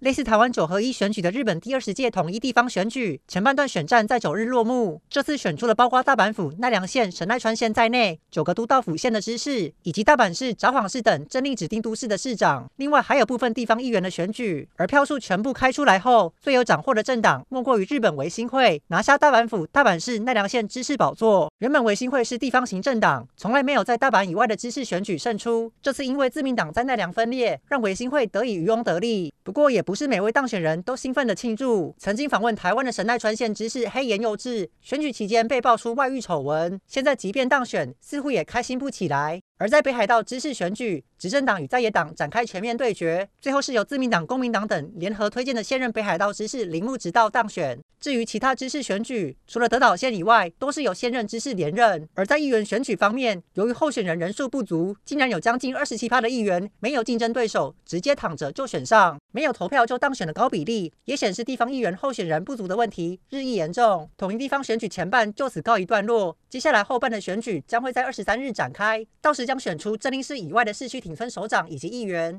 类似台湾九合一选举的日本第二十届统一地方选举前半段选战在九日落幕。这次选出了包括大阪府奈良县神奈川县在内九个都道府县的知事，以及大阪市、札幌市等政令指定都市的市长。另外还有部分地方议员的选举。而票数全部开出来后，最有斩获的政党莫过于日本维新会，拿下大阪府、大阪市、奈良县知事宝座。原本维新会是地方行政党，从来没有在大阪以外的知事选举胜出。这次因为自民党在奈良分裂，让维新会得以渔翁得利。不过也不是每位当选人都兴奋的庆祝。曾经访问台湾的神奈川县知事黑岩佑治，选举期间被爆出外遇丑闻，现在即便当选，似乎也开心不起来。而在北海道知事选举，执政党与在野党展开全面对决，最后是由自民党、公民党等联合推荐的现任北海道知事铃木直道当选。至于其他知事选举，除了德岛县以外，都是由现任知事连任。而在议员选举方面，由于候选人人数不足，竟然有将近二十七趴的议员没有竞争对手，直接躺着就选上，没有投票就当选的高比例，也显示地方议员候选人不足的问题日益严重。统一地方选举前半就此告一段落，接下来后半的选举将会在二十三日展开，到时将选出政令市以外的市区町村首长以及议员。